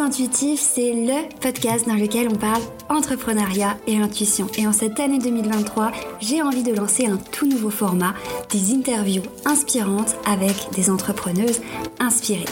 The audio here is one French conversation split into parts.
Intuitif, c'est le podcast dans lequel on parle entrepreneuriat et intuition. Et en cette année 2023, j'ai envie de lancer un tout nouveau format, des interviews inspirantes avec des entrepreneuses inspirées.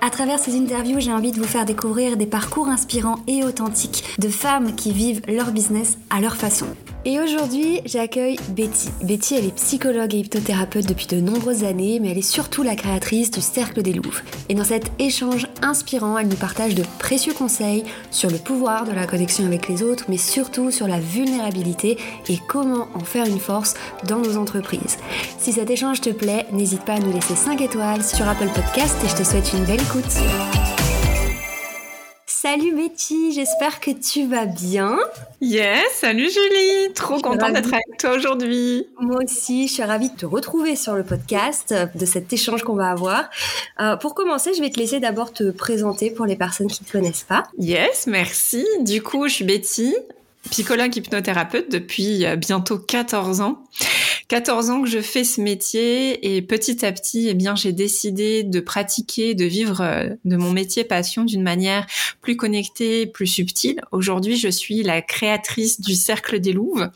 À travers ces interviews, j'ai envie de vous faire découvrir des parcours inspirants et authentiques de femmes qui vivent leur business à leur façon. Et aujourd'hui, j'accueille Betty. Betty, elle est psychologue et hypnothérapeute depuis de nombreuses années, mais elle est surtout la créatrice du Cercle des Louves. Et dans cet échange inspirant, elle nous partage de précieux conseils sur le pouvoir de la connexion avec les autres, mais surtout sur la vulnérabilité et comment en faire une force dans nos entreprises. Si cet échange te plaît, n'hésite pas à nous laisser 5 étoiles sur Apple Podcast et je te souhaite une belle écoute. Salut Betty, j'espère que tu vas bien. Yes, salut Julie, trop contente d'être avec toi aujourd'hui. Moi aussi, je suis ravie de te retrouver sur le podcast, de cet échange qu'on va avoir. Euh, pour commencer, je vais te laisser d'abord te présenter pour les personnes qui ne te connaissent pas. Yes, merci. Du coup, je suis Betty, psychologue hypnothérapeute depuis euh, bientôt 14 ans. 14 ans que je fais ce métier et petit à petit, eh bien, j'ai décidé de pratiquer, de vivre euh, de mon métier passion d'une manière plus connectée, plus subtile. Aujourd'hui, je suis la créatrice du Cercle des Louves,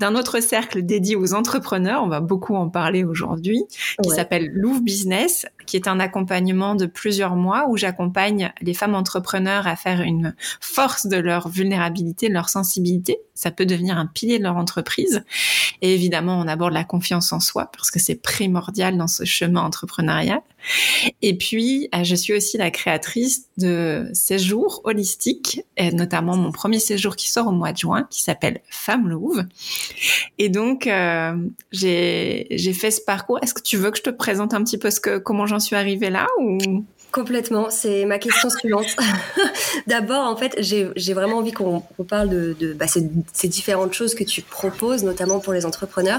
d'un autre cercle dédié aux entrepreneurs. On va beaucoup en parler aujourd'hui, qui s'appelle Louve Business, qui est un accompagnement de plusieurs mois où j'accompagne les femmes entrepreneurs à faire une force de leur vulnérabilité, de leur sensibilité. Ça peut devenir un pilier de leur entreprise. Et évidemment, on aborde la confiance en soi parce que c'est primordial dans ce chemin entrepreneurial. Et puis, euh, je suis aussi la créatrice de séjours holistiques, notamment mon premier séjour qui sort au mois de juin, qui s'appelle Femme Louve. Et donc, euh, j'ai fait ce parcours. Est-ce que tu veux que je te présente un petit peu ce que, comment j'en suis arrivée là ou? Complètement, c'est ma question suivante. D'abord, en fait, j'ai vraiment envie qu'on parle de, de bah, ces, ces, différentes choses que tu proposes, notamment pour les entrepreneurs.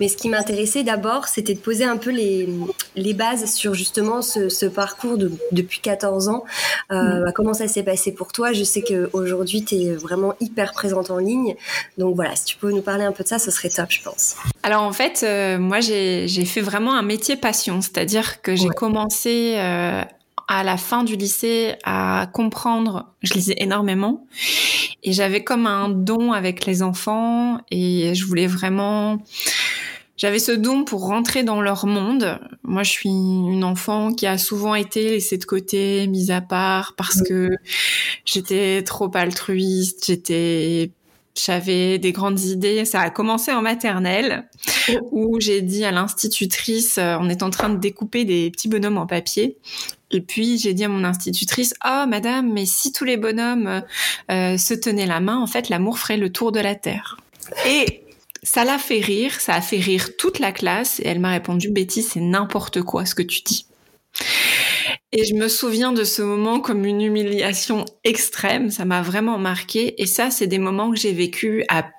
Mais ce qui m'intéressait d'abord, c'était de poser un peu les, les bases sur justement ce, ce parcours de, depuis 14 ans. Euh, mm. bah, comment ça s'est passé pour toi? Je sais qu'aujourd'hui, tu es vraiment hyper présente en ligne. Donc voilà, si tu peux nous parler un peu de ça, ce serait top, je pense. Alors en fait, euh, moi, j'ai fait vraiment un métier passion, c'est-à-dire que j'ai commencé... Euh, à la fin du lycée à comprendre. Je lisais énormément et j'avais comme un don avec les enfants et je voulais vraiment. J'avais ce don pour rentrer dans leur monde. Moi, je suis une enfant qui a souvent été laissée de côté, mise à part parce que j'étais trop altruiste, j'étais j'avais des grandes idées. Ça a commencé en maternelle, où j'ai dit à l'institutrice, euh, on est en train de découper des petits bonhommes en papier. Et puis j'ai dit à mon institutrice, ah madame, mais si tous les bonhommes euh, se tenaient la main, en fait, l'amour ferait le tour de la terre. Et ça l'a fait rire, ça a fait rire toute la classe. Et elle m'a répondu, Betty, c'est n'importe quoi ce que tu dis. Et je me souviens de ce moment comme une humiliation extrême. Ça m'a vraiment marqué. Et ça, c'est des moments que j'ai vécu à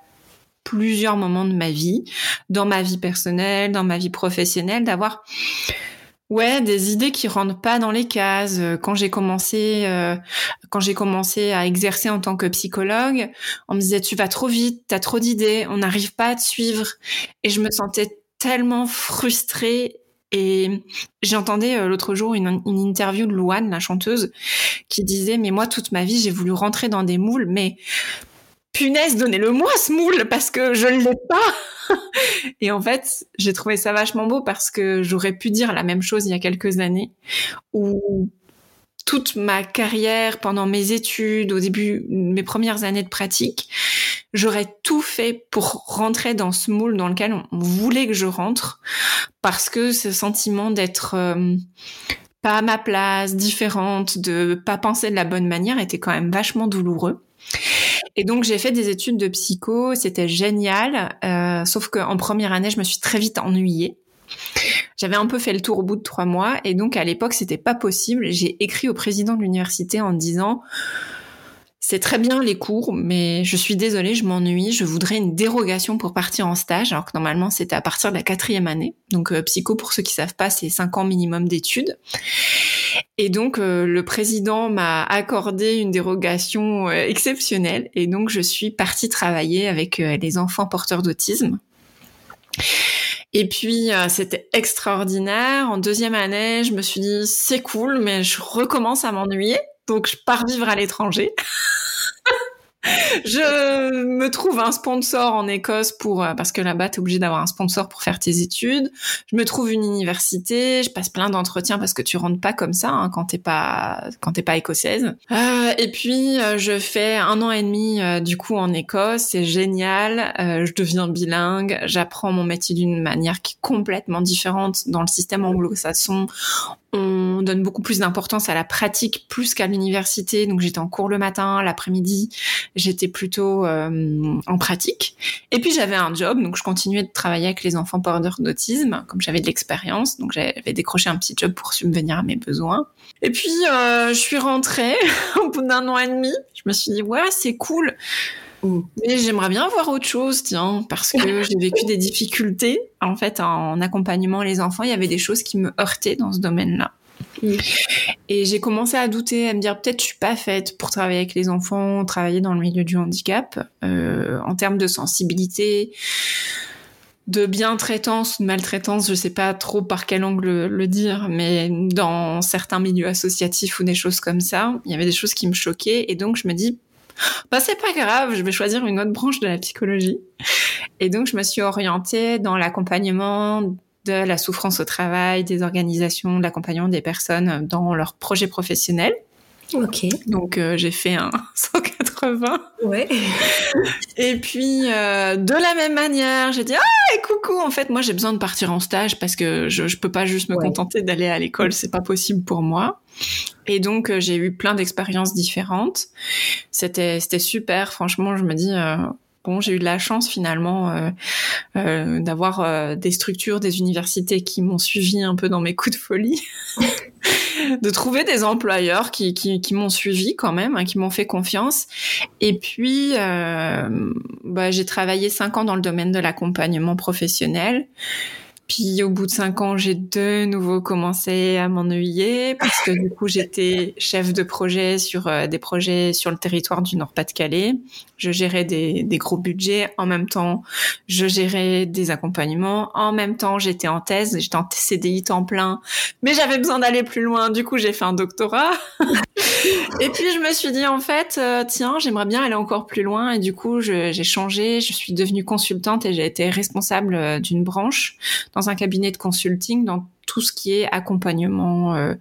plusieurs moments de ma vie, dans ma vie personnelle, dans ma vie professionnelle, d'avoir Ouais, des idées qui rentrent pas dans les cases. Quand j'ai commencé, euh, quand j'ai commencé à exercer en tant que psychologue, on me disait tu vas trop vite, t'as trop d'idées, on n'arrive pas à te suivre, et je me sentais tellement frustrée et j'entendais euh, l'autre jour une, une, interview de Louane, la chanteuse, qui disait mais moi toute ma vie j'ai voulu rentrer dans des moules, mais punaise donnez-le-moi ce moule parce que je ne l'ai pas. et en fait j'ai trouvé ça vachement beau parce que j'aurais pu dire la même chose il y a quelques années où toute ma carrière, pendant mes études, au début, mes premières années de pratique, j'aurais tout fait pour rentrer dans ce moule dans lequel on voulait que je rentre, parce que ce sentiment d'être euh, pas à ma place, différente, de pas penser de la bonne manière était quand même vachement douloureux. Et donc j'ai fait des études de psycho, c'était génial, euh, sauf qu'en première année je me suis très vite ennuyée. J'avais un peu fait le tour au bout de trois mois et donc à l'époque c'était pas possible. J'ai écrit au président de l'université en disant c'est très bien les cours, mais je suis désolée, je m'ennuie. Je voudrais une dérogation pour partir en stage, alors que normalement c'était à partir de la quatrième année. Donc euh, psycho, pour ceux qui savent pas, c'est cinq ans minimum d'études. Et donc euh, le président m'a accordé une dérogation euh, exceptionnelle, et donc je suis partie travailler avec les enfants porteurs d'autisme. Et puis c'était extraordinaire. En deuxième année, je me suis dit c'est cool, mais je recommence à m'ennuyer. Donc, je pars vivre à l'étranger. je me trouve un sponsor en Écosse pour euh, parce que là-bas t'es obligé d'avoir un sponsor pour faire tes études. Je me trouve une université, je passe plein d'entretiens parce que tu rentres pas comme ça hein, quand t'es pas quand t'es pas écossaise. Euh, et puis euh, je fais un an et demi euh, du coup en Écosse, c'est génial. je deviens bilingue, j'apprends mon métier d'une manière qui est complètement différente dans le système anglo-saxon on donne beaucoup plus d'importance à la pratique plus qu'à l'université. Donc j'étais en cours le matin, l'après-midi, j'étais plutôt euh, en pratique. Et puis j'avais un job, donc je continuais de travailler avec les enfants porteurs d'autisme, comme j'avais de l'expérience. Donc j'avais décroché un petit job pour subvenir à mes besoins. Et puis euh, je suis rentrée au bout d'un an et demi. Je me suis dit ouais c'est cool. Mais j'aimerais bien voir autre chose, tiens, parce que j'ai vécu des difficultés. En fait, en accompagnement les enfants, il y avait des choses qui me heurtaient dans ce domaine-là. Et j'ai commencé à douter, à me dire peut-être je suis pas faite pour travailler avec les enfants, travailler dans le milieu du handicap, euh, en termes de sensibilité, de bien-traitance ou de maltraitance, je sais pas trop par quel angle le, dire, mais dans certains milieux associatifs ou des choses comme ça, il y avait des choses qui me choquaient et donc je me dis bah c'est pas grave, je vais choisir une autre branche de la psychologie. Et donc je me suis orientée dans l'accompagnement de la souffrance au travail, des organisations, de l'accompagnement des personnes dans leurs projets professionnels. Ok. Donc euh, j'ai fait un 180. Ouais. Et puis euh, de la même manière, j'ai dit ah et coucou. En fait, moi j'ai besoin de partir en stage parce que je je peux pas juste me contenter d'aller à l'école, c'est pas possible pour moi. Et donc euh, j'ai eu plein d'expériences différentes. C'était c'était super. Franchement, je me dis bon, j'ai eu de la chance finalement euh, euh, d'avoir euh, des structures, des universités qui m'ont suivi un peu dans mes coups de folie, de trouver des employeurs qui, qui, qui m'ont suivi quand même, hein, qui m'ont fait confiance. Et puis, bah, j'ai travaillé cinq ans dans le domaine de l'accompagnement professionnel. Puis au bout de cinq ans, j'ai de nouveau commencé à m'ennuyer parce que du coup, j'étais chef de projet sur euh, des projets sur le territoire du Nord-Pas-de-Calais. Je gérais des, gros budgets. En même temps, je gérais des accompagnements. En même temps, j'étais en thèse. J'étais en CDI temps plein. Mais j'avais besoin d'aller plus loin. Du coup, j'ai fait un doctorat. et puis, je me suis dit, en fait, euh, tiens, j'aimerais bien aller encore plus loin. Et du coup, j'ai changé. Je suis devenue consultante et j'ai été responsable euh, d'une branche dans un cabinet de consulting dans tout ce qui est accompagnement euh,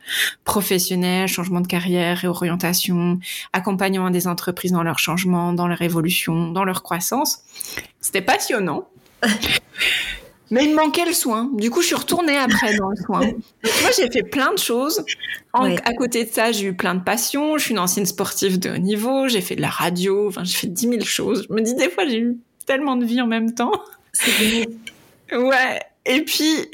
professionnel, changement de carrière, réorientation, accompagnement des entreprises dans leur changement, dans leur évolution, dans leur croissance. C'était passionnant. Mais il me manquait le soin. Du coup, je suis retournée après dans le soin. moi, j'ai fait plein de choses. À côté de ça, j'ai eu plein de passions. Je suis une ancienne sportive de haut niveau. J'ai fait de la radio. Enfin, j'ai fait dix mille choses. Je me dis des fois, j'ai eu tellement de vie en même temps. C'est Ouais. Et puis,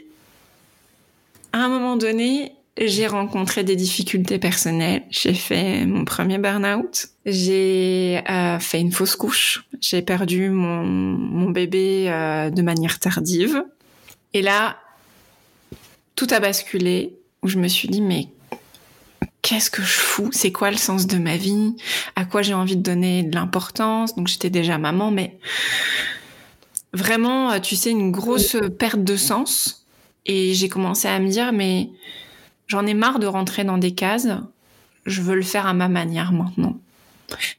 à un moment donné, j'ai rencontré des difficultés personnelles. J'ai fait mon premier burn-out. J'ai euh, fait une fausse couche. J'ai perdu mon, mon bébé euh, de manière tardive. Et là, tout a basculé où je me suis dit, mais qu'est-ce que je fous? C'est quoi le sens de ma vie? À quoi j'ai envie de donner de l'importance? Donc j'étais déjà maman, mais vraiment, euh, tu sais, une grosse perte de sens. Et j'ai commencé à me dire, mais j'en ai marre de rentrer dans des cases. Je veux le faire à ma manière maintenant.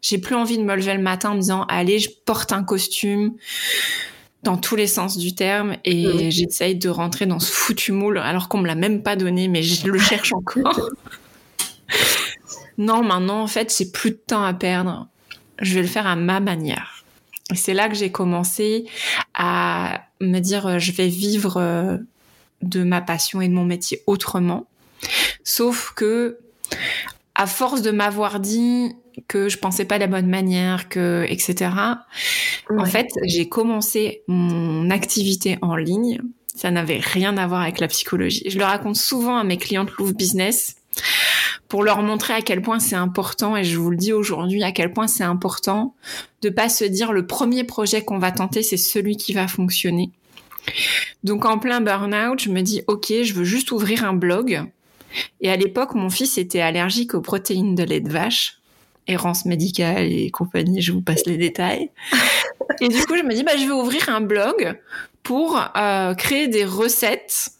J'ai plus envie de me lever le matin en me disant, allez, je porte un costume dans tous les sens du terme et j'essaye de rentrer dans ce foutu moule alors qu'on me l'a même pas donné, mais je le cherche encore. non, maintenant, en fait, j'ai plus de temps à perdre. Je vais le faire à ma manière. Et c'est là que j'ai commencé à me dire, euh, je vais vivre euh, de ma passion et de mon métier autrement. Sauf que, à force de m'avoir dit que je pensais pas de la bonne manière, que etc. En fait, j'ai commencé mon activité en ligne. Ça n'avait rien à voir avec la psychologie. Je le raconte souvent à mes clientes Louvre Business pour leur montrer à quel point c'est important, et je vous le dis aujourd'hui, à quel point c'est important de pas se dire le premier projet qu'on va tenter, c'est celui qui va fonctionner. Donc en plein burn-out, je me dis, ok, je veux juste ouvrir un blog. Et à l'époque, mon fils était allergique aux protéines de lait de vache, errance médicale et compagnie, je vous passe les détails. Et du coup, je me dis, bah, je vais ouvrir un blog pour euh, créer des recettes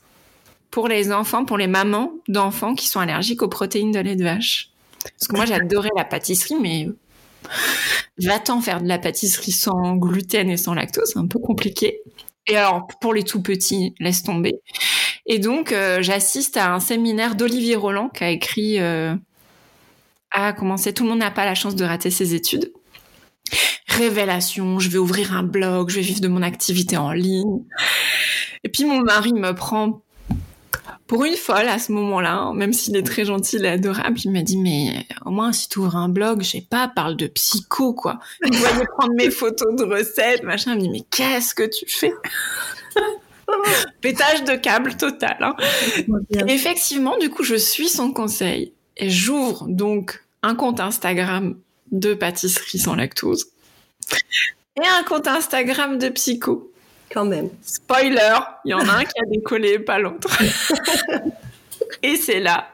pour les enfants, pour les mamans d'enfants qui sont allergiques aux protéines de lait de vache. Parce que moi, j'adorais la pâtisserie, mais va-t'en faire de la pâtisserie sans gluten et sans lactose, c'est un peu compliqué. Et alors, pour les tout petits, laisse tomber. Et donc, euh, j'assiste à un séminaire d'Olivier Roland qui a écrit euh, à commencer. Tout le monde n'a pas la chance de rater ses études. Révélation, je vais ouvrir un blog, je vais vivre de mon activité en ligne. Et puis mon mari me prend pour une folle à ce moment-là, hein, même s'il est très gentil et adorable, il m'a dit mais au moins si tu ouvres un blog, je sais pas, parle de psycho quoi. Il voyait prendre mes photos de recettes, machin, il me dit mais qu'est-ce que tu fais? Pétage de câble total. Hein. Effectivement, du coup, je suis son conseil et j'ouvre donc un compte Instagram de pâtisserie sans lactose et un compte Instagram de psycho. Quand même. Spoiler, il y en a un qui a décollé, pas l'autre. et c'est là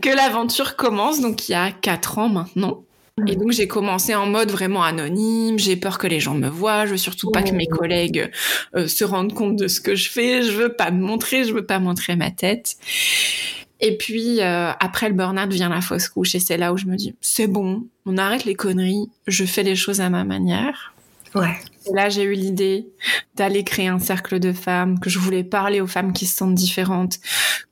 que l'aventure commence, donc il y a quatre ans maintenant. Et donc j'ai commencé en mode vraiment anonyme, j'ai peur que les gens me voient, je veux surtout pas que mes oh. collègues euh, se rendent compte de ce que je fais, je veux pas me montrer, je veux pas montrer ma tête. Et puis euh, après le burn-out vient la fausse couche et c'est là où je me dis c'est bon, on arrête les conneries, je fais les choses à ma manière. Ouais. Là, j'ai eu l'idée d'aller créer un cercle de femmes, que je voulais parler aux femmes qui se sentent différentes,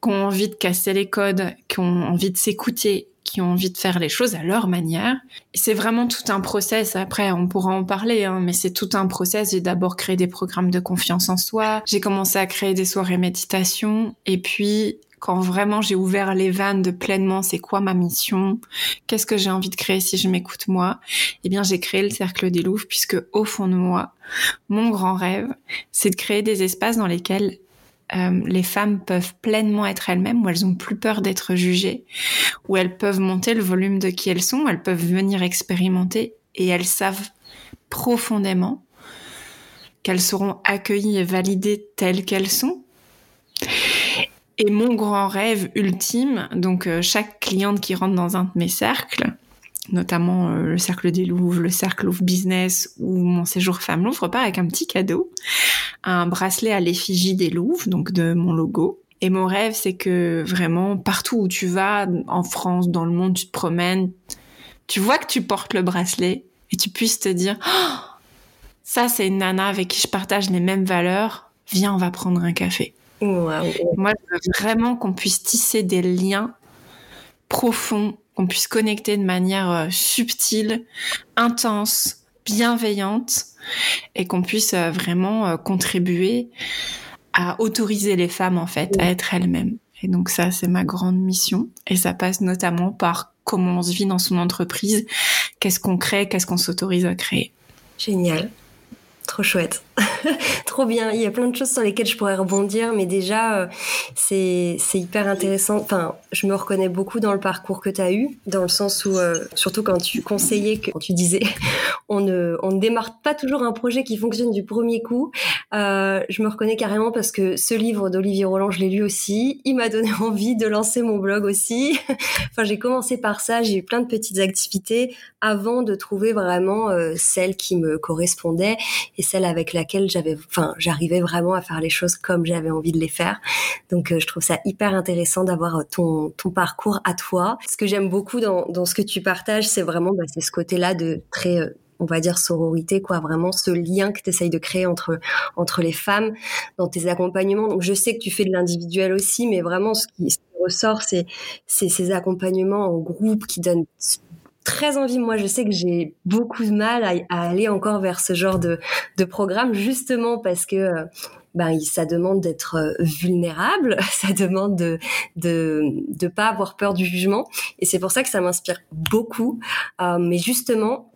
qui ont envie de casser les codes, qui ont envie de s'écouter, qui ont envie de faire les choses à leur manière. C'est vraiment tout un process. Après, on pourra en parler, hein, mais c'est tout un process. J'ai d'abord créé des programmes de confiance en soi. J'ai commencé à créer des soirées méditation. Et puis, quand vraiment j'ai ouvert les vannes de pleinement, c'est quoi ma mission? Qu'est-ce que j'ai envie de créer si je m'écoute moi? Eh bien, j'ai créé le Cercle des Louvres puisque au fond de moi, mon grand rêve, c'est de créer des espaces dans lesquels euh, les femmes peuvent pleinement être elles-mêmes, où elles ont plus peur d'être jugées, où elles peuvent monter le volume de qui elles sont, elles peuvent venir expérimenter et elles savent profondément qu'elles seront accueillies et validées telles qu'elles sont et mon grand rêve ultime, donc euh, chaque cliente qui rentre dans un de mes cercles, notamment euh, le cercle des Louvres, le cercle Louvre Business ou mon séjour Femme Louvre, repart avec un petit cadeau, un bracelet à l'effigie des Louvres, donc de mon logo. Et mon rêve, c'est que vraiment, partout où tu vas, en France, dans le monde, tu te promènes, tu vois que tu portes le bracelet et tu puisses te dire, oh, ça c'est une nana avec qui je partage les mêmes valeurs, viens, on va prendre un café. Moi, je veux vraiment qu'on puisse tisser des liens profonds, qu'on puisse connecter de manière euh, subtile, intense, bienveillante, et qu'on puisse euh, vraiment euh, contribuer à autoriser les femmes, en fait, à être elles-mêmes. Et donc ça, c'est ma grande mission. Et ça passe notamment par comment on se vit dans son entreprise, qu'est-ce qu'on crée, qu'est-ce qu'on s'autorise à créer. Génial. Trop chouette. Trop bien. Il y a plein de choses sur lesquelles je pourrais rebondir, mais déjà, euh, c'est, hyper intéressant. Enfin, je me reconnais beaucoup dans le parcours que tu as eu, dans le sens où, euh, surtout quand tu conseillais, quand tu disais, on ne, on ne démarre pas toujours un projet qui fonctionne du premier coup. Euh, je me reconnais carrément parce que ce livre d'Olivier Roland, je l'ai lu aussi. Il m'a donné envie de lancer mon blog aussi. enfin, j'ai commencé par ça. J'ai eu plein de petites activités avant de trouver vraiment celle qui me correspondait et celle avec laquelle j'avais, enfin, j'arrivais vraiment à faire les choses comme j'avais envie de les faire. Donc, euh, je trouve ça hyper intéressant d'avoir euh, ton, ton parcours à toi. Ce que j'aime beaucoup dans, dans ce que tu partages, c'est vraiment, bah, c'est ce côté-là de très euh, on va dire sororité quoi vraiment ce lien que tu essayes de créer entre entre les femmes dans tes accompagnements donc je sais que tu fais de l'individuel aussi mais vraiment ce qui, ressort c'est c'est ces accompagnements en groupe qui donnent très envie. Moi, je sais que j'ai beaucoup de mal à, aller encore vers ce genre de, de programme, justement parce que euh, ben, ça demande d'être euh, vulnérable, ça demande de, de de pas avoir peur du jugement, et c'est pour ça que ça m'inspire beaucoup. Euh, mais justement,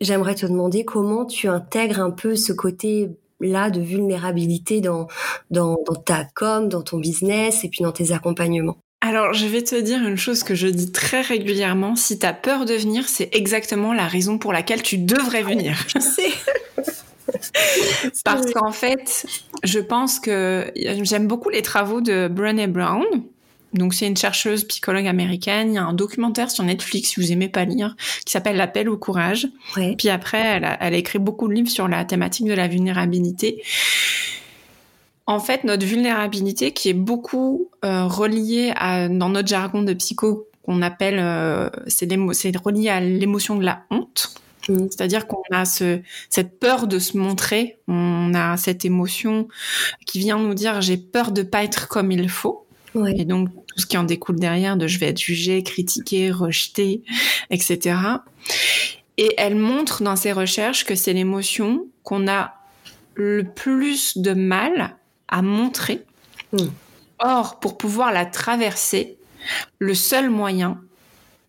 j'aimerais te demander comment tu intègres un peu ce côté là de vulnérabilité dans, dans, dans ta com, dans ton business et puis dans tes accompagnements. Alors, je vais te dire une chose que je dis très régulièrement. Si tu as peur de venir, c'est exactement la raison pour laquelle tu devrais venir. Je sais. Parce qu'en fait, je pense que j'aime beaucoup les travaux de Brené Brown. Donc, c'est une chercheuse psychologue américaine. Il y a un documentaire sur Netflix, si vous aimez pas lire, qui s'appelle L'appel au courage. Puis après, elle a, elle a écrit beaucoup de livres sur la thématique de la vulnérabilité en fait, notre vulnérabilité, qui est beaucoup euh, reliée à, dans notre jargon de psycho, qu'on appelle, euh, c'est relié à l'émotion de la honte. Mm. C'est-à-dire qu'on a ce, cette peur de se montrer, on a cette émotion qui vient nous dire j'ai peur de pas être comme il faut. Et donc tout ce qui en découle derrière de je vais être jugé, critiqué, rejeté, etc. Et elle montre dans ses recherches que c'est l'émotion qu'on a le plus de mal à montrer. Or, pour pouvoir la traverser, le seul moyen,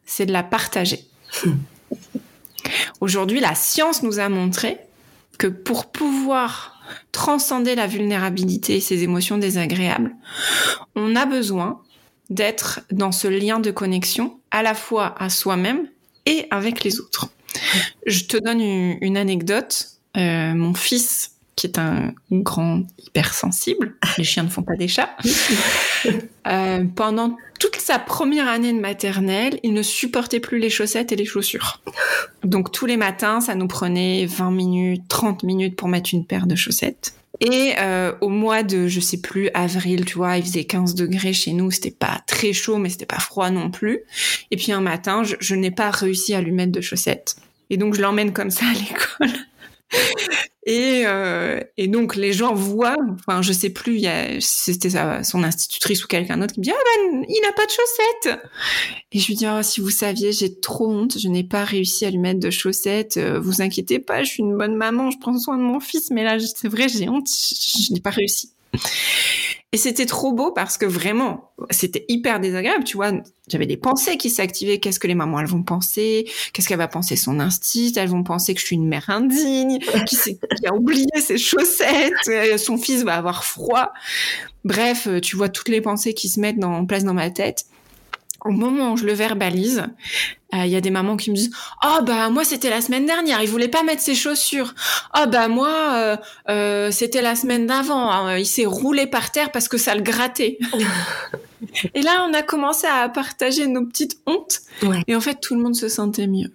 c'est de la partager. Aujourd'hui, la science nous a montré que pour pouvoir transcender la vulnérabilité et ces émotions désagréables, on a besoin d'être dans ce lien de connexion à la fois à soi-même et avec les autres. Je te donne une, anecdote. Euh, mon fils qui est un grand hypersensible. Les chiens ne font pas des chats. Euh, pendant toute sa première année de maternelle, il ne supportait plus les chaussettes et les chaussures. Donc tous les matins, ça nous prenait 20 minutes, 30 minutes pour mettre une paire de chaussettes. Et euh, au mois de, je sais plus, avril, tu vois, il faisait 15 degrés chez nous, c'était pas très chaud, mais c'était pas froid non plus. Et puis un matin, je, je n'ai pas réussi à lui mettre de chaussettes. Et donc je l'emmène comme ça à l'école. Et, euh, et donc les gens voient, enfin je sais plus, c'était son institutrice ou quelqu'un d'autre qui me dit ah ben il n'a pas de chaussettes. Et je lui dis oh, si vous saviez j'ai trop honte, je n'ai pas réussi à lui mettre de chaussettes. Euh, vous inquiétez pas, je suis une bonne maman, je prends soin de mon fils, mais là c'est vrai j'ai honte, je n'ai pas réussi. Et c'était trop beau parce que vraiment, c'était hyper désagréable, tu vois. J'avais des pensées qui s'activaient. Qu'est-ce que les mamans, elles vont penser? Qu'est-ce qu'elle va penser son instinct? Elles vont penser que je suis une mère indigne, qui, qui a oublié ses chaussettes, euh, son fils va avoir froid. Bref, euh, tu vois toutes les pensées qui se mettent en place dans ma tête au moment où je le verbalise, euh, il y a des mamans qui me disent "Oh bah moi c'était la semaine dernière, il voulait pas mettre ses chaussures. Oh bah moi euh, euh, c'était la semaine d'avant, hein, il s'est roulé par terre parce que ça le grattait." et là, on a commencé à partager nos petites hontes et en fait tout le monde se sentait mieux.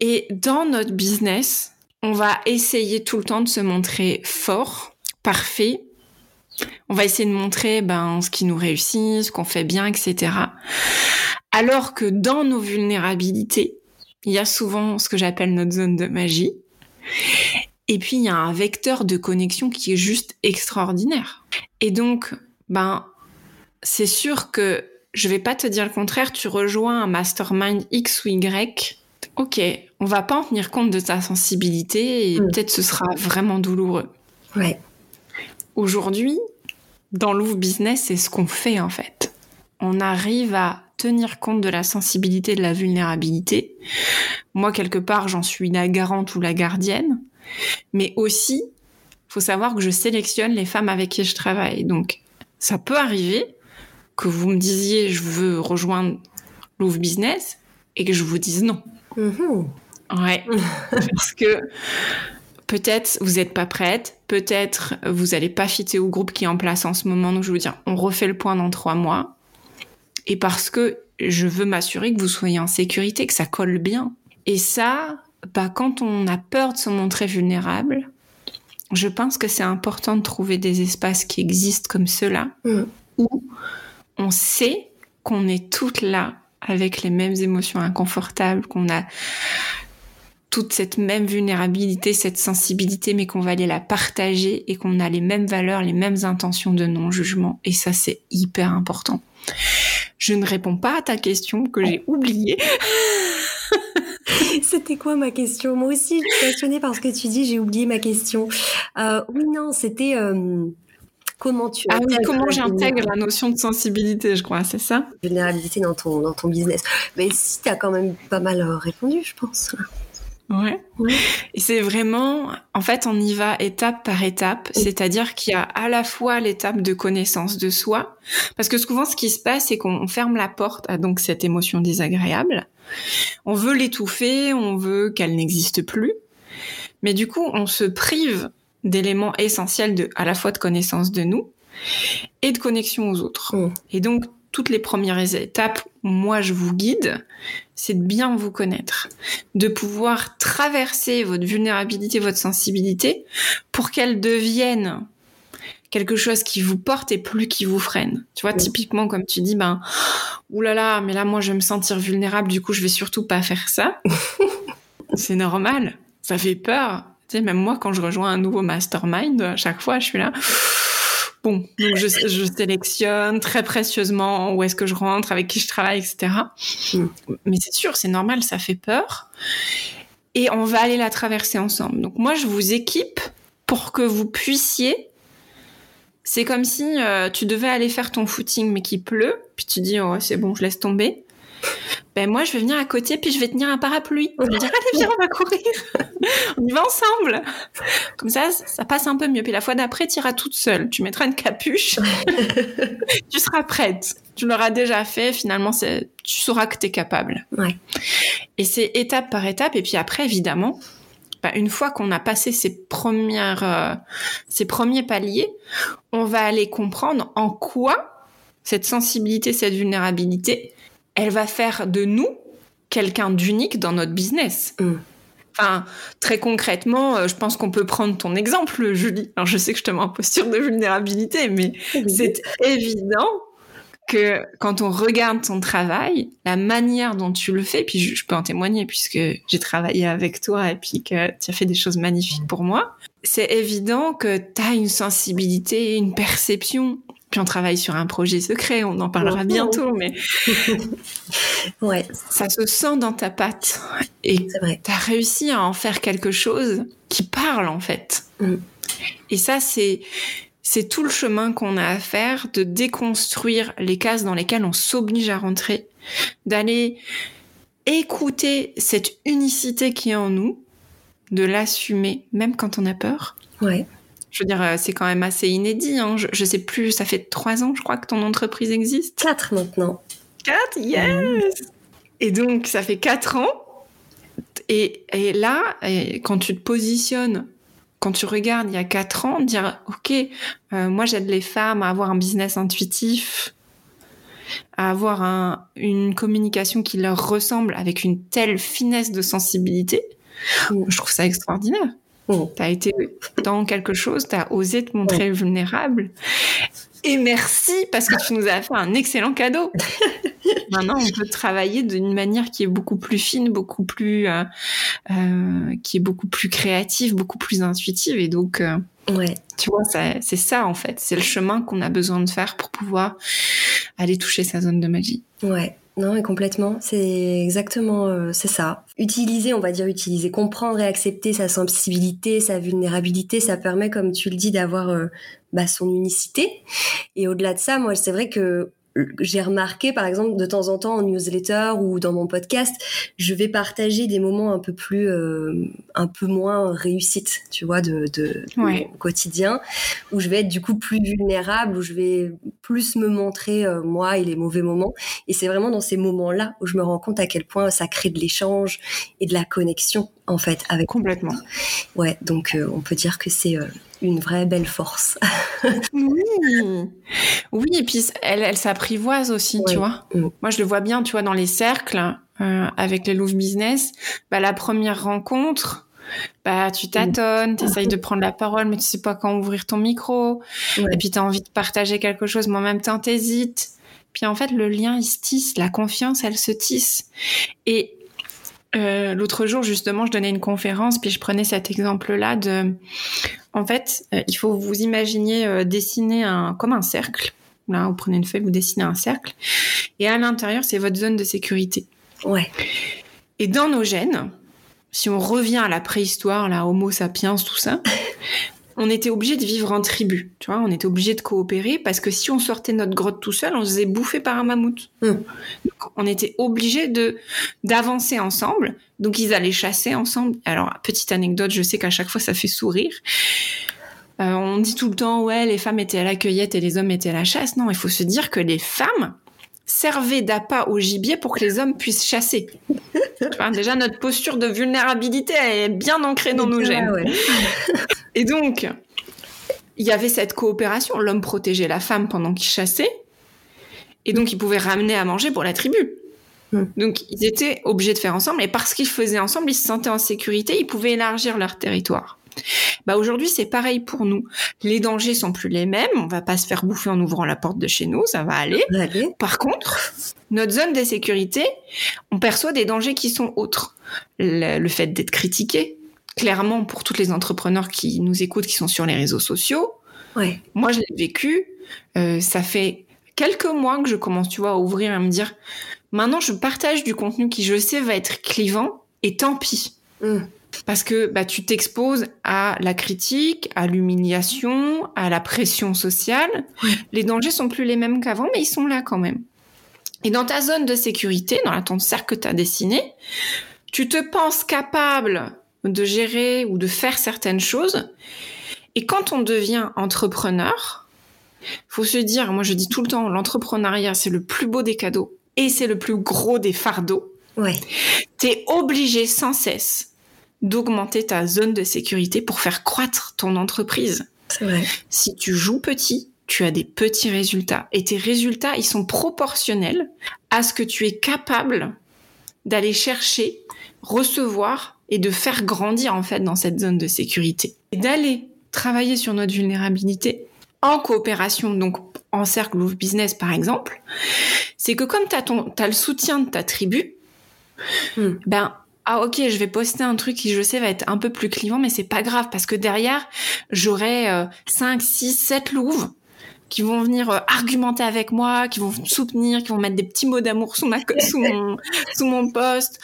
Et dans notre business, on va essayer tout le temps de se montrer fort, parfait, on va essayer de montrer ben, ce qui nous réussit, ce qu'on fait bien, etc. Alors que dans nos vulnérabilités, il y a souvent ce que j'appelle notre zone de magie. Et puis, il y a un vecteur de connexion qui est juste extraordinaire. Et donc, ben, c'est sûr que je vais pas te dire le contraire, tu rejoins un mastermind X ou Y. Ok, on va pas en tenir compte de ta sensibilité et mm. peut-être ce sera vraiment douloureux. Ouais. Aujourd'hui, dans Louvre Business, c'est ce qu'on fait en fait. On arrive à tenir compte de la sensibilité de la vulnérabilité. Moi, quelque part, j'en suis la garante ou la gardienne. Mais aussi, faut savoir que je sélectionne les femmes avec qui je travaille. Donc, ça peut arriver que vous me disiez je veux rejoindre Louvre Business et que je vous dise non. Mm-hmm. Ouais. Parce que peut-être vous n'êtes pas prête, peut-être vous n'allez pas fitter au groupe qui est en place en ce moment. Donc je veux dire, on refait le point dans trois mois. Et parce que je veux m'assurer que vous soyez en sécurité, que ça colle bien. Et ça, bah, quand on a peur de se montrer vulnérable, je pense que c'est important de trouver des espaces qui existent comme ceux-là, mm. où on sait qu'on est toutes là avec les mêmes émotions inconfortables, qu'on a toute cette même vulnérabilité, cette sensibilité, mais qu'on va aller la partager et qu'on a les mêmes valeurs, les mêmes intentions de non-jugement. Et ça, c'est hyper important. Je ne réponds pas à ta question que j'ai oubliée. c'était quoi ma question? Moi aussi, je suis passionnée par ce que tu dis, j'ai oublié ma question. Euh, oui, non, c'était... Euh, comment tu ah oui, comment j'intègre la notion de sensibilité, je crois, c'est ça? Vulnérabilité dans ton, dans ton business. Mais si, tu as quand même pas mal euh, répondu, je pense. Ouais. Et c'est vraiment, en fait, on y va étape par étape. C'est-à-dire qu'il y a à la fois l'étape de connaissance de soi, parce que souvent, ce qui se passe, c'est qu'on ferme la porte à donc cette émotion désagréable. On veut l'étouffer, on veut qu'elle n'existe plus. Mais du coup, on se prive d'éléments essentiels de, à la fois de connaissance de nous et de connexion aux autres. Et donc, toutes les premières étapes, moi je vous guide, c'est de bien vous connaître, de pouvoir traverser votre vulnérabilité, votre sensibilité pour qu'elle devienne quelque chose qui vous porte et plus qui vous freine. Tu vois, typiquement, comme tu dis, ben, oulala, mais là, moi, je vais me sentir vulnérable, du coup, je vais surtout pas faire ça. c'est normal. Ça fait peur. Tu sais, même moi, quand je rejoins un nouveau mastermind, à chaque fois, je suis là. Bon, donc je, je sélectionne très précieusement où est-ce que je rentre, avec qui je travaille, etc. Mm. Mais c'est sûr, c'est normal, ça fait peur. Et on va aller la traverser ensemble. Donc moi, je vous équipe pour que vous puissiez c'est comme si euh, tu devais aller faire ton footing mais qu'il pleut, puis tu dis oh c'est bon, je laisse tomber. Ben moi je vais venir à côté puis je vais tenir un parapluie. Je vais dire allez viens on va courir, on y va ensemble. Comme ça ça passe un peu mieux. Puis la fois d'après tu iras toute seule, tu mettras une capuche, tu seras prête. Tu l'auras déjà fait. Finalement c'est tu sauras que tu es capable. Ouais. Et c'est étape par étape et puis après évidemment bah, une fois qu'on a passé ces premières, euh, ces premiers paliers, on va aller comprendre en quoi cette sensibilité, cette vulnérabilité, elle va faire de nous quelqu'un d'unique dans notre business. Mm. Enfin, très concrètement, euh, je pense qu'on peut prendre ton exemple, Julie. Alors, je sais que je te mets en posture de vulnérabilité, mais c'est évident que quand on regarde ton travail, la manière dont tu le fais, puis je, peux en témoigner puisque j'ai travaillé avec toi et puis que tu as fait des choses magnifiques pour moi, c'est évident que tu as une sensibilité, une perception. Puis on travaille sur un projet secret, on en parlera bientôt, mais ouais. ça se sent dans ta patte. Et tu as réussi à en faire quelque chose qui parle en fait. Mm. Et ça, c'est c'est tout le chemin qu'on a à faire de déconstruire les cases dans lesquelles on s'oblige à rentrer, d'aller écouter cette unicité qui est en nous, de l'assumer même quand on a peur. Ouais. Je veux dire, euh, c'est quand même assez inédit. Hein. Je, sais plus, ça fait trois ans, je crois, que ton entreprise existe. Quatre maintenant. Quatre, yes. Et donc, ça fait quatre ans. Et, et là, quand tu te positionnes quand tu regardes il y a quatre ans, dire ok, euh, moi j'aide les femmes à avoir un business intuitif, à avoir une communication qui leur ressemble avec une telle finesse de sensibilité. Mm. Je trouve ça extraordinaire. Mm. Tu as été dans quelque chose, tu as osé te montrer vulnérable. Et merci parce que tu nous as fait un excellent cadeau. Maintenant, on peut travailler d'une manière qui est beaucoup plus fine, beaucoup plus, euh, euh, qui est beaucoup plus créative, beaucoup plus intuitive. Et donc, euh, ouais. tu vois, c'est ça en fait. C'est le chemin qu'on a besoin de faire pour pouvoir aller toucher sa zone de magie. Ouais. Non, mais complètement. C'est exactement, c'est ça. Utiliser, on va dire utiliser, comprendre et accepter sa sensibilité, sa vulnérabilité, ça permet, comme tu le dis, d'avoir bah, son unicité. Et au-delà de ça, moi, c'est vrai que j'ai remarqué, par exemple, de temps en temps en newsletter ou dans mon podcast, je vais partager des moments un peu plus, euh, un peu moins réussites, tu vois, de, de, mon quotidien, où je vais être du coup plus vulnérable, où je vais plus me montrer euh, moi et les mauvais moments. Et c'est vraiment dans ces moments-là où je me rends compte à quel point ça crée de l'échange et de la connexion en fait avec complètement. Ouais, donc euh, on peut dire que c'est une vraie belle force. oui. oui, et puis elle, elle s'apprivoise aussi, tu vois. Mm. Moi, je le vois bien, tu vois, dans les cercles euh, avec les Louvre Business. Bah, la première rencontre, bah, tu tâtonnes, mm. tu essayes de prendre la parole, mais tu sais pas quand ouvrir ton micro. Et puis, tu as envie de partager quelque chose, mais en même temps, t'hésites. Puis en fait, le lien, il se tisse, la confiance, elle se tisse. Et euh, l'autre jour, justement, je donnais une conférence, puis je prenais cet exemple-là de, en fait, euh, il faut vous imaginer euh, dessiner un comme un cercle. Là, vous prenez une feuille, vous dessinez un cercle, et à l'intérieur, c'est votre zone de sécurité. Ouais. Et dans nos gènes, si on revient à la préhistoire, la Homo sapiens, tout ça, on était obligé de vivre en tribu, tu vois, on était obligé de coopérer parce que si on sortait notre grotte tout seul, on se faisait bouffer par un mammouth. Hmm. Donc, on était obligé de d'avancer ensemble. Donc ils allaient chasser ensemble. Alors petite anecdote, je sais qu'à chaque fois ça fait sourire. Euh, on dit tout le temps ouais, les femmes étaient à la cueillette et les hommes étaient à la chasse. Non, il faut se dire que les femmes servaient d'appât au gibier pour que les hommes puissent chasser. déjà, notre posture de vulnérabilité est bien ancrée dans nos gènes. Et donc, il y avait cette coopération. L'homme protégeait la femme pendant qu'il chassait. Et donc, il pouvait ramener à manger pour la tribu. Hmm. Donc, ils étaient obligés de faire ensemble. Et parce qu'ils faisaient ensemble, ils se sentaient en sécurité. Ils pouvaient élargir leur territoire. Bah aujourd'hui c'est pareil pour nous. Les dangers sont plus les mêmes. On va pas se faire bouffer en ouvrant la porte de chez nous, ça va aller. Par contre, notre zone de sécurité, on perçoit des dangers qui sont autres. Le, fait d'être critiqué, clairement pour tous les entrepreneurs qui nous écoutent, qui sont sur les réseaux sociaux. Ouais. Moi je l'ai vécu. Euh, ça fait quelques mois que je commence, tu vois, à ouvrir, à me dire, maintenant je partage du contenu qui je sais va être clivant et tant pis. Mm. Parce que bah, tu t'exposes à la critique, à l'humiliation, à la pression sociale. Les dangers sont plus les mêmes qu'avant, mais ils sont là quand même. Et dans ta zone de sécurité, dans la ton cercle que tu as dessiné, tu te penses capable de gérer ou de faire certaines choses. Et quand on devient entrepreneur, faut se dire, moi je dis tout le temps, l'entrepreneuriat c'est le plus beau des cadeaux et c'est le plus gros des fardeaux. Ouais. T'es obligé sans cesse d'augmenter ta zone de sécurité pour faire croître ton entreprise. C'est vrai. Si tu joues petit, tu as des petits résultats. Et tes résultats, ils sont proportionnels à ce que tu es capable d'aller chercher, recevoir et de faire grandir en fait dans cette zone de sécurité. Et d'aller travailler sur notre vulnérabilité en coopération, donc en cercle ou business par exemple, c'est que comme tu as, as, le soutien de ta tribu, hmm. ben ah ok, je vais poster un truc qui je sais va être un peu plus clivant, mais c'est pas grave parce que derrière, j'aurai 5, 6, 7 louves qui vont venir euh, argumenter avec moi, qui vont soutenir, qui vont mettre des petits mots d'amour sous ma sous mon sous mon poste.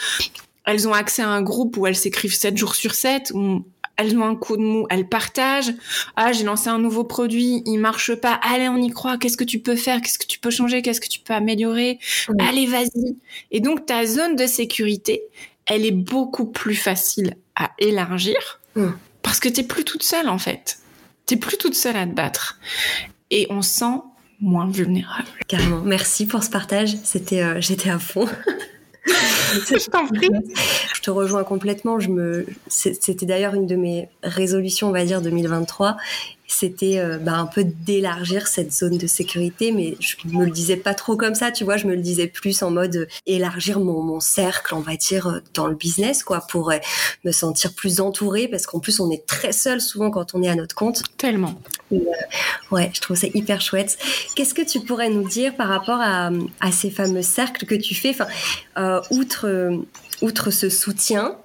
Elles ont accès à un groupe où elles s'écrivent 7 jours sur 7, où elles ont un coup de mou, elles partagent. Ah, j'ai lancé un nouveau produit, il marche pas. Allez, on y croit. Qu'est-ce que tu peux faire? Qu'est-ce que tu peux changer? Qu'est-ce que tu peux améliorer? Allez, vas-y. Et donc ta zone de sécurité, elle est beaucoup plus facile à élargir mm. parce que t'es plus toute seule en fait. T'es plus toute seule à te battre. Et on sent moins vulnérable. Carrément. Merci pour ce partage. C'était, euh, j'étais à fond. je t'en prie. Je te rejoins complètement. Je me, c'était d'ailleurs une de mes résolutions, on va dire 2023, c'était euh, bah, un peu d'élargir cette zone de sécurité, mais je me le disais pas trop comme ça, tu vois, je me le disais plus en mode euh, élargir mon, mon cercle, on va dire, euh, dans le business, quoi, pour me sentir plus entourée, parce qu'en plus, on est très seul souvent quand on est à notre compte. Tellement. ouais, je trouve ça hyper chouette. Qu'est-ce que tu pourrais nous dire par rapport à, à ces fameux cercles que tu fais, enfin, outre, outre ce soutien,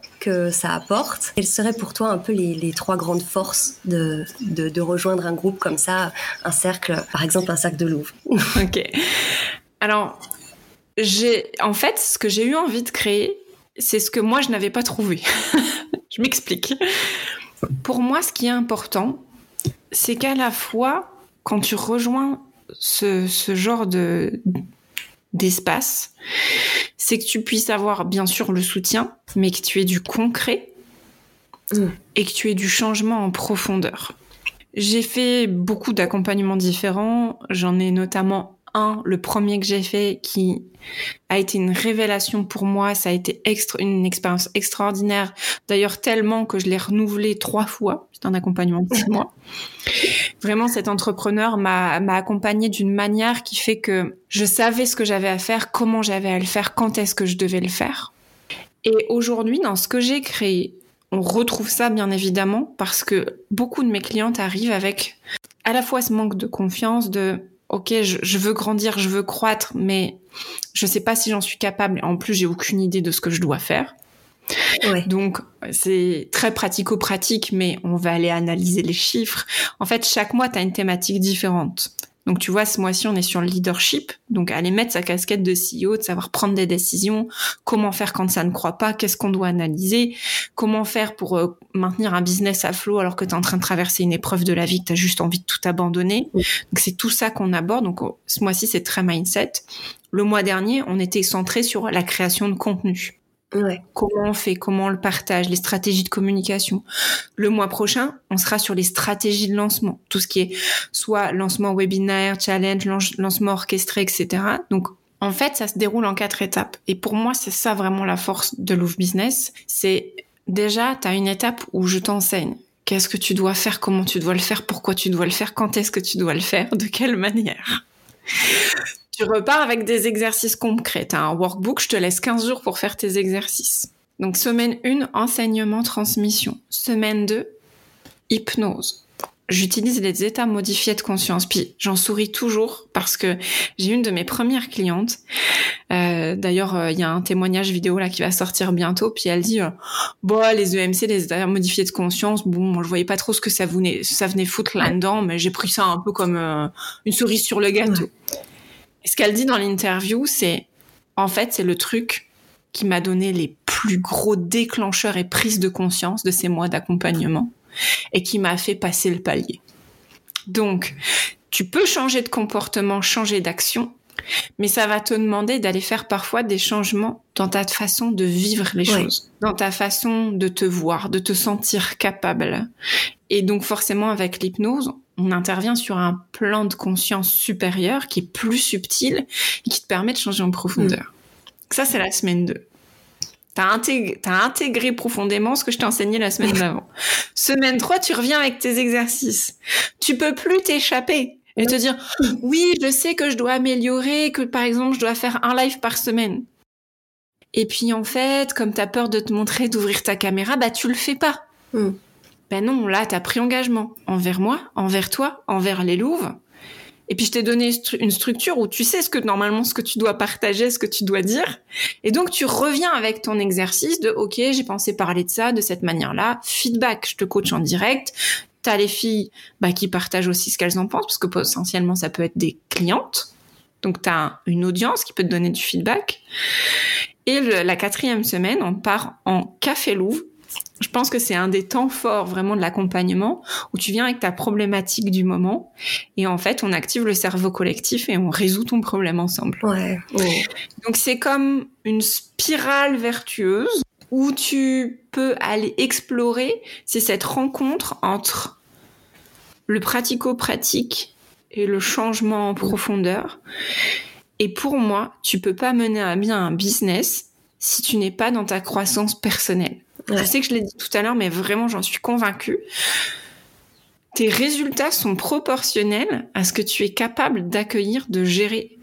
ça apporte. Quelles seraient pour toi un peu les, trois grandes forces de, de, rejoindre un groupe comme ça, un cercle, par exemple un cercle de Louvre? Ok. Alors, en fait, ce que j'ai eu envie de créer, c'est ce que moi je n'avais pas trouvé. je m'explique. Pour moi, ce qui est important, c'est qu'à la fois, quand tu rejoins ce, ce genre de, d'espace, c'est que tu puisses avoir bien sûr le soutien, mais que tu aies du concret mm. et que tu aies du changement en profondeur. J'ai fait beaucoup d'accompagnements différents, j'en ai notamment un, le premier que j'ai fait, qui a été une révélation pour moi. Ça a été une expérience extraordinaire. D'ailleurs, tellement que je l'ai renouvelé trois fois. C'est un accompagnement de six mois. Vraiment, cet entrepreneur m'a accompagné d'une manière qui fait que je savais ce que j'avais à faire, comment j'avais à le faire, quand est-ce que je devais le faire. Et aujourd'hui, dans ce que j'ai créé, on retrouve ça bien évidemment parce que beaucoup de mes clientes arrivent avec à la fois ce manque de confiance, de ok, je, veux grandir, je veux croître, mais je sais pas si j'en suis capable. En plus, j'ai aucune idée de ce que je dois faire. Donc, c'est très pratico-pratique, mais on va aller analyser les chiffres. En fait, chaque mois, tu as une thématique différente. Donc tu vois, ce mois-ci, on est sur le leadership, donc aller mettre sa casquette de CEO, de savoir prendre des décisions, comment faire quand ça ne croit pas, qu'est-ce qu'on doit analyser, comment faire pour euh, maintenir un business à flot alors que tu es en train de traverser une épreuve de la vie, que tu as juste envie de tout abandonner. Donc c'est tout ça qu'on aborde. Donc oh, ce mois-ci, c'est très mindset. Le mois dernier, on était centré sur la création de contenu. Comment on fait, comment on le partage, les stratégies de communication. Le mois prochain, on sera sur les stratégies de lancement, tout ce qui est soit lancement webinaire, challenge, lancement orchestré, etc. Donc, en fait, ça se déroule en quatre étapes. Et pour moi, c'est ça vraiment la force de Love Business. C'est déjà, tu as une étape où je t'enseigne. Qu'est-ce que tu dois faire, comment tu dois le faire, pourquoi tu dois le faire, quand est-ce que tu dois le faire, de quelle manière. Tu repars avec des exercices concrets. Tu as un workbook, je te laisse 15 jours pour faire tes exercices. Donc semaine 1, enseignement, transmission. Semaine 2, hypnose j'utilise les états modifiés de conscience. Puis j'en souris toujours parce que j'ai une de mes premières clientes. Euh, D'ailleurs, euh, il y a un témoignage vidéo là qui va sortir bientôt. Puis elle dit, euh, bon, les EMC, les états modifiés de conscience, bon, je voyais pas trop ce que ça venait, ça venait foutre là-dedans, mais j'ai pris ça un peu comme euh, une cerise sur le gâteau. Et ce qu'elle dit dans l'interview, c'est, en fait, c'est le truc qui m'a donné les plus gros déclencheurs et prises de conscience de ces mois d'accompagnement et qui m'a fait passer le palier. Donc, tu peux changer de comportement, changer d'action, mais ça va te demander d'aller faire parfois des changements dans ta façon de vivre les choses, dans ta façon de te voir, de te sentir capable. Et donc forcément avec l'hypnose, on intervient sur un plan de conscience supérieur qui est plus subtil et qui te permet de changer en profondeur. Mm. Ça, c'est la semaine 2. T'as intégré, as intégré profondément ce que je t'ai enseigné la semaine d'avant. Semaine 3, tu reviens avec tes exercices. Tu peux plus t'échapper et te dire, oui, je sais que je dois améliorer, que par exemple, je dois faire un live par semaine. Et puis, en fait, comme tu as peur de te montrer, d'ouvrir ta caméra, bah, tu le fais pas. Hmm. Ben non, là, tu as pris engagement envers moi, envers toi, envers les louves. Et puis je t'ai donné une structure où tu sais ce que normalement ce que tu dois partager, ce que tu dois dire. Et donc tu reviens avec ton exercice de OK, j'ai pensé parler de ça de cette manière-là. Feedback, je te coach en direct. T'as les filles bah, qui partagent aussi ce qu'elles en pensent parce que potentiellement ça peut être des clientes. Donc tu as une audience qui peut te donner du feedback. Et la quatrième semaine, on part en café Louvre je pense que c'est un des temps forts vraiment de l'accompagnement où tu viens avec ta problématique du moment et en fait on active le cerveau collectif et on résout ton problème ensemble. Ouais. Donc c'est comme une spirale vertueuse où tu peux aller explorer, c'est cette rencontre entre le pratico-pratique et le changement en profondeur. Et pour moi, tu peux pas mener à bien un business si tu n'es pas dans ta croissance personnelle. Je sais que je l'ai dit tout à l'heure, mais vraiment, j'en suis convaincue. Tes résultats sont proportionnels à ce que tu es capable d'accueillir, de gérer.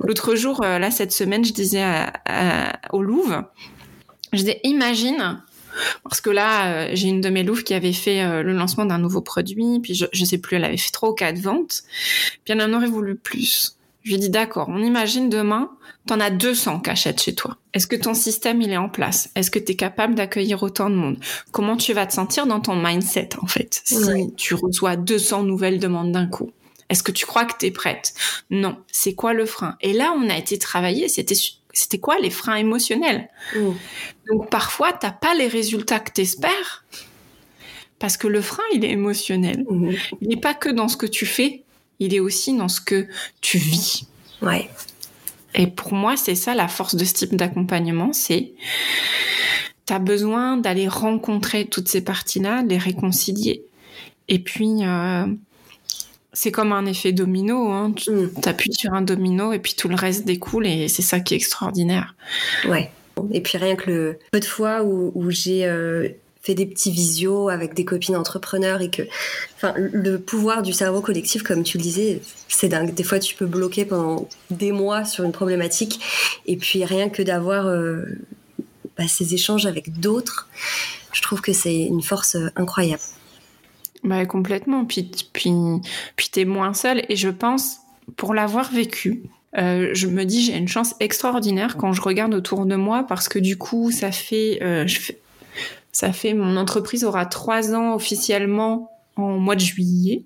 L'autre jour, euh, là, cette semaine, je disais au Louvre, je disais, imagine, parce que là, euh, j'ai une de mes louves qui avait fait euh, le lancement d'un nouveau produit, puis je, je sais plus, elle avait fait trois ou quatre ventes, puis elle en aurait voulu plus. Je lui dit, d'accord, on imagine demain, t'en as 200 cachettes chez toi. Est-ce que ton système, il est en place? Est-ce que tu es capable d'accueillir autant de monde? Comment tu vas te sentir dans ton mindset, en fait, si tu reçois 200 nouvelles demandes d'un coup? Est-ce que tu crois que tu es prête? Non. C'est quoi le frein? Et là, on a été travaillé, c'était c'était quoi les freins émotionnels? Mmh. Donc parfois, t'as pas les résultats que t'espères parce que le frein, il est émotionnel. Mmh. Il n'est pas que dans ce que tu fais, il est aussi dans ce que tu vis. Ouais. Et pour moi, c'est ça la force de ce type d'accompagnement, c'est tu as besoin d'aller rencontrer toutes ces parties-là, les réconcilier. Et puis, euh, c'est comme un effet domino. Hein. Tu mm. appuies sur un domino et puis tout le reste découle et c'est ça qui est extraordinaire. Ouais. Et puis rien que le peu de fois où, j'ai euh, fait des petits visios avec des copines entrepreneurs et que, enfin, le pouvoir du cerveau collectif, comme tu le disais, c'est dingue. Des fois, tu peux bloquer pendant des mois sur une problématique et puis rien que d'avoir euh, bah, ces échanges avec d'autres, je trouve que c'est une force euh, incroyable. Bah, complètement. Puis, puis, puis t'es moins seul et je pense, pour l'avoir vécu, euh, je me dis j'ai une chance extraordinaire quand je regarde autour de moi parce que du coup ça fait, ça fait, mon entreprise aura trois ans officiellement en mois de juillet.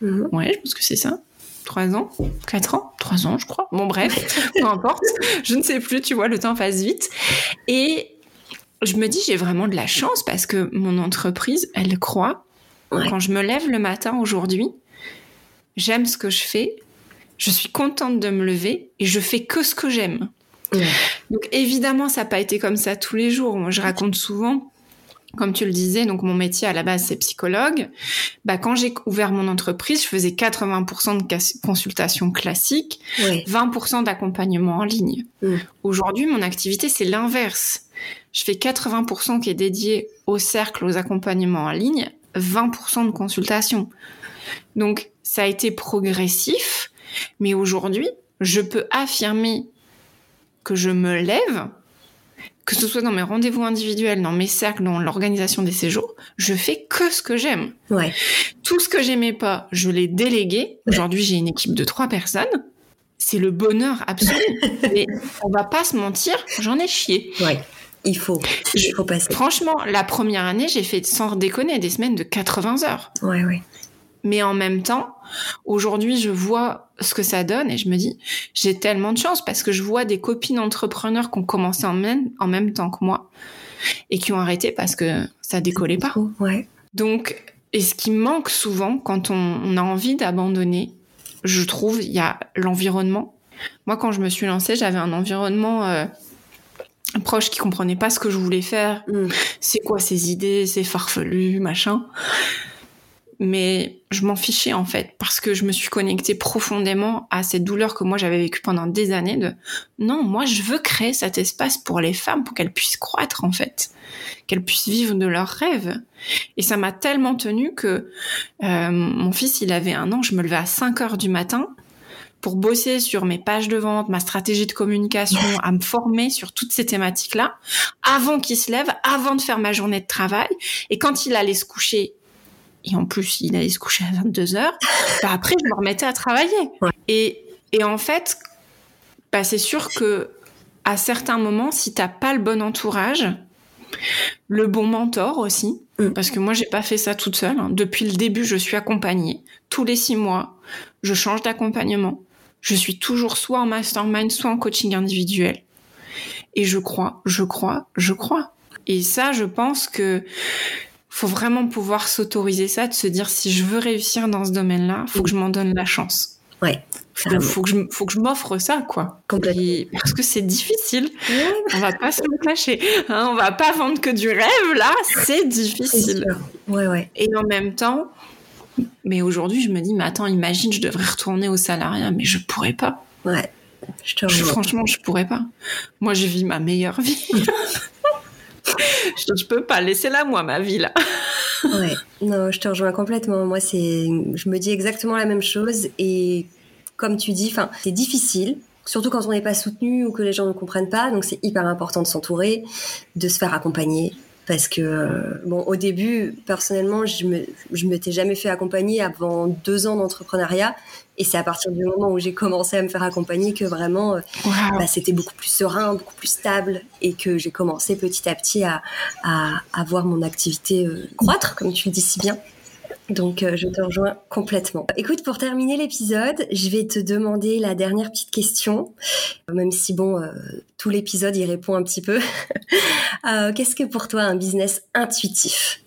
Mhm. Ouais, je pense que c'est ça. Trois ans, quatre ans, trois ans, je crois. Bon, bref, peu importe. Je ne sais plus, tu vois, le temps passe vite. Et je me dis, j'ai vraiment de la chance parce que mon entreprise, elle croit. Quand je me lève le matin aujourd'hui, j'aime ce que je fais, je suis contente de me lever et je fais que ce que j'aime. Donc évidemment, ça n'a pas été comme ça tous les jours. Moi, je raconte souvent comme tu le disais, donc mon métier à la base c'est psychologue. Bah quand j'ai ouvert mon entreprise, je faisais 80% de consultations classiques, 20% d'accompagnement en ligne. Mm. Aujourd'hui, mon activité c'est l'inverse. Je fais 80% qui est dédié au cercle, aux accompagnements en ligne, 20% de consultations. Donc ça a été progressif, mais aujourd'hui, je peux affirmer que je me lève que ce soit dans mes rendez-vous individuels, dans mes cercles, dans l'organisation des séjours, je fais que ce que j'aime. Ouais. Tout ce que j'aimais pas, je l'ai délégué. Aujourd'hui, j'ai une équipe de trois personnes. C'est le bonheur absolu. Mais on va pas se mentir, j'en ai chié. Ouais. Il faut, il faut passer. Franchement, la première année, j'ai fait, sans déconner, des semaines de 80 heures. Ouais, ouais. Mais en même temps, aujourd'hui, je vois ce que ça donne et je me dis, j'ai tellement de chance parce que je vois des copines entrepreneurs qui ont commencé en même, en même temps que moi et qui ont arrêté parce que ça décollait pas. Ouais. Donc, et ce qui manque souvent quand on, on a envie d'abandonner, je trouve, il y a l'environnement. Moi, quand je me suis lancée, j'avais un environnement euh, proche qui comprenait pas ce que je voulais faire. Mm. C'est quoi ces idées, c'est farfelu, machin mais je m'en fichais en fait parce que je me suis connectée profondément à cette douleur que moi j'avais vécue pendant des années de non moi je veux créer cet espace pour les femmes pour qu'elles puissent croître en fait qu'elles puissent vivre de leurs rêves et ça m'a tellement tenu que euh, mon fils il avait un an je me levais à 5 heures du matin pour bosser sur mes pages de vente, ma stratégie de communication, à me former sur toutes ces thématiques-là, avant qu'il se lève, avant de faire ma journée de travail. Et quand il allait se coucher, et en plus il allait se coucher à 22 heures, bah après je me remettais à travailler. Ouais. Et, et en fait, bah c'est sûr que à certains moments, si t'as pas le bon entourage, le bon mentor aussi, Mm. parce que moi j'ai pas fait ça toute seule. hein. Depuis le début, je suis accompagnée. Tous les six mois, je change d'accompagnement. Je suis toujours soit en mastermind, soit en coaching individuel. Et je crois, je crois, je crois. Et ça, je pense que faut vraiment pouvoir s'autoriser ça, de se dire si je veux réussir dans ce domaine-là, faut que je m'en donne la chance. Ouais. Faut, faut que je, faut que je m'offre ça, quoi. Complètement. Et- parce que c'est difficile. On va pas se le cacher. Hein, on va pas vendre que du rêve, là. C'est difficile. Ouais, ouais. Et en même temps, mais aujourd'hui, je me dis, mais attends, imagine, je devrais retourner au salariat, mais je pourrais pas. Ouais. Je te Je- franchement, je pourrais pas. Moi, je vis ma meilleure vie. je, je peux pas laisser là, moi, ma vie, là. Ouais, non, je te rejoins complètement. Moi, c'est, je me dis exactement la même chose. Et comme tu dis, enfin, c'est difficile, surtout quand on n'est pas soutenu ou que les gens ne comprennent pas. Donc, c'est hyper important de s'entourer, de se faire accompagner. Parce que, euh, bon, au début, personnellement, je me, je m'étais jamais fait accompagner avant deux ans d'entrepreneuriat. Et c'est à partir du moment où j'ai commencé à me faire accompagner que vraiment, euh, bah, c'était beaucoup plus serein, beaucoup plus stable, et que j'ai commencé petit à petit à, à, à voir mon activité euh, croître, comme tu le dis si bien. Donc, euh, je te rejoins complètement. Écoute, pour terminer l'épisode, je vais te demander la dernière petite question, même si bon, euh, tout l'épisode y répond un petit peu. Euh, Qu'est-ce que pour toi un business intuitif?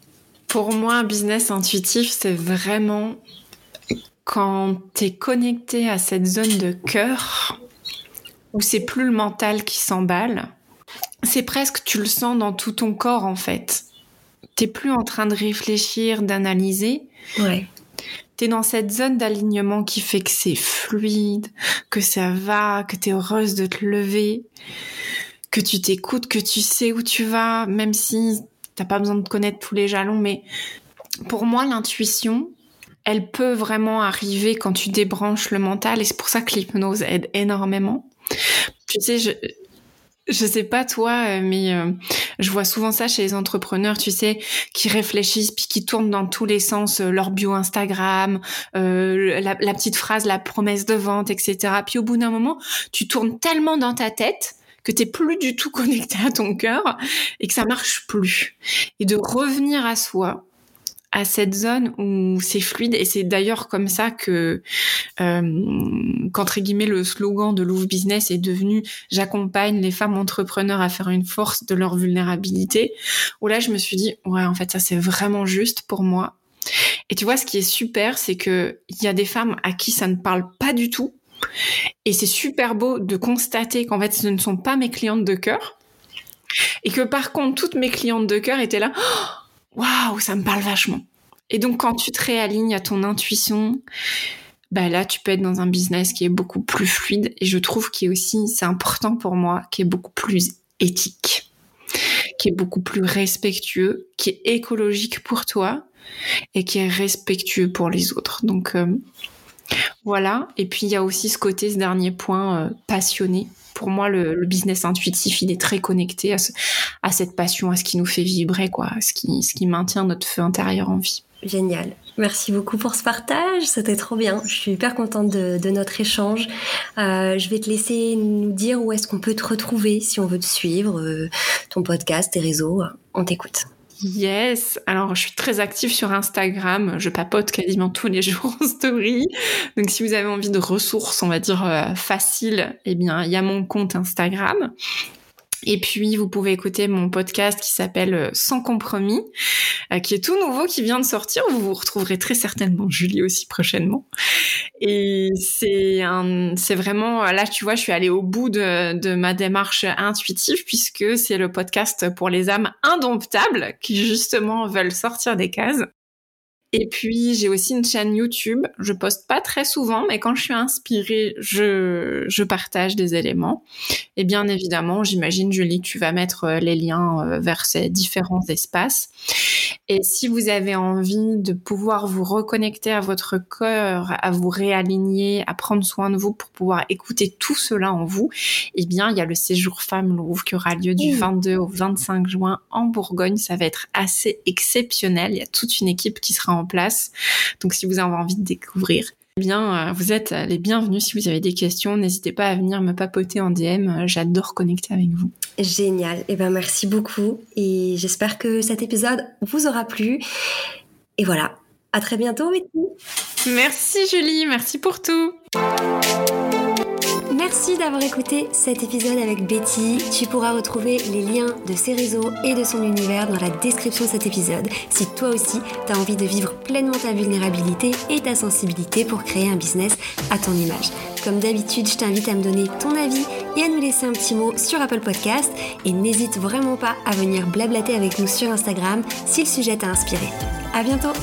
Pour moi, un business intuitif, c'est vraiment quand tu es connecté à cette zone de cœur où c'est plus le mental qui s'emballe. C'est presque, tu le sens dans tout ton corps en fait. T'es plus en train de réfléchir, d'analyser. Ouais, T'es dans cette zone d'alignement qui fait que c'est fluide, que ça va, que t'es heureuse de te lever, que tu t'écoutes, que tu sais où tu vas, même si t'as pas besoin de connaître tous les jalons. Mais pour moi, l'intuition, elle peut vraiment arriver quand tu débranches le mental et c'est pour ça que l'hypnose aide énormément. Tu sais, je, sais pas toi, euh, mais euh, je vois souvent ça chez les entrepreneurs, tu sais, qui réfléchissent puis qui tournent dans tous les sens euh, leur bio Instagram, euh, la, la petite phrase, la promesse de vente, etc. Puis au bout d'un moment, tu tournes tellement dans ta tête que t'es plus du tout connecté à ton cœur et que ça marche plus. Et de revenir à soi, à cette zone où c'est fluide. Et c'est d'ailleurs comme ça que euh, qu'entre guillemets le slogan de Louvre Business est devenu j'accompagne les femmes entrepreneurs à faire une force de leur vulnérabilité où là je me suis dit ouais en fait ça c'est vraiment juste pour moi et tu vois ce qui est super c'est que il y a des femmes à qui ça ne parle pas du tout. Et c'est super beau de constater qu'en fait ce ne sont pas mes clientes de cœur. Et que par contre toutes mes clientes de cœur étaient là waouh, ça me parle vachement. Et donc, quand tu te réalignes à ton intuition, bah là, tu peux être dans un business qui est beaucoup plus fluide. Et je trouve qu'il est aussi, c'est important pour moi, qui est beaucoup plus éthique, qui est beaucoup plus respectueux, qui est écologique pour toi et qui est respectueux pour les autres. Donc, euh, Voilà. Et puis il y a aussi ce côté, ce dernier point, passionné pour moi, le, business intuitif, il est très connecté à, cette passion, à ce qui nous fait vibrer, quoi, à ce qui, ce qui maintient notre feu intérieur en vie. Génial. Merci beaucoup pour ce partage. C'était trop bien. Je suis hyper contente de, notre échange. Euh, je vais te laisser nous dire où est-ce qu'on peut te retrouver si on veut te suivre, euh, ton podcast, tes réseaux. On t'écoute. Yes. Alors, je suis très active sur Instagram. Je papote quasiment tous les jours en story. Donc, si vous avez envie de ressources, on va dire euh, faciles, eh bien, il y a mon compte Instagram. Et puis, vous pouvez écouter mon podcast qui s'appelle euh, Sans compromis, euh, qui est tout nouveau, qui vient de sortir. Vous vous retrouverez très certainement Julie aussi prochainement. Et c'est un, c'est vraiment, là, tu vois, je suis allée au bout de, de ma démarche intuitive puisque c'est le podcast pour les âmes indomptables qui justement veulent sortir des cases. Et puis j'ai aussi une chaîne YouTube. Je poste pas très souvent, mais quand je suis inspirée, je, je partage des éléments. Et bien évidemment, j'imagine Julie, tu vas mettre euh, les liens euh, vers ces différents espaces. Et si vous avez envie de pouvoir vous reconnecter à votre cœur, à vous réaligner, à prendre soin de vous pour pouvoir écouter tout cela en vous, eh bien il y a le séjour Femme Louvre qui aura lieu du 22 au 25 juin en Bourgogne. Ça va être assez exceptionnel. Il y a toute une équipe qui sera en place. Donc si vous avez envie de découvrir, eh bien, euh, vous êtes les bienvenus. Si vous avez des questions, n'hésitez pas à venir me papoter en DM. J'adore connecter avec vous. Génial. Et eh ben, merci beaucoup. Et j'espère que cet épisode vous aura plu. Et voilà. À très bientôt. Merci, Julie. Merci pour tout. Merci d'avoir écouté cet épisode avec Betty. Tu pourras retrouver les liens de ses réseaux et de son univers dans la description de cet épisode si toi aussi tu as envie de vivre pleinement ta vulnérabilité et ta sensibilité pour créer un business à ton image. Comme d'habitude, je t'invite à me donner ton avis et à nous laisser un petit mot sur Apple Podcast et n'hésite vraiment pas à venir blablater avec nous sur Instagram si le sujet t'a inspiré. À bientôt!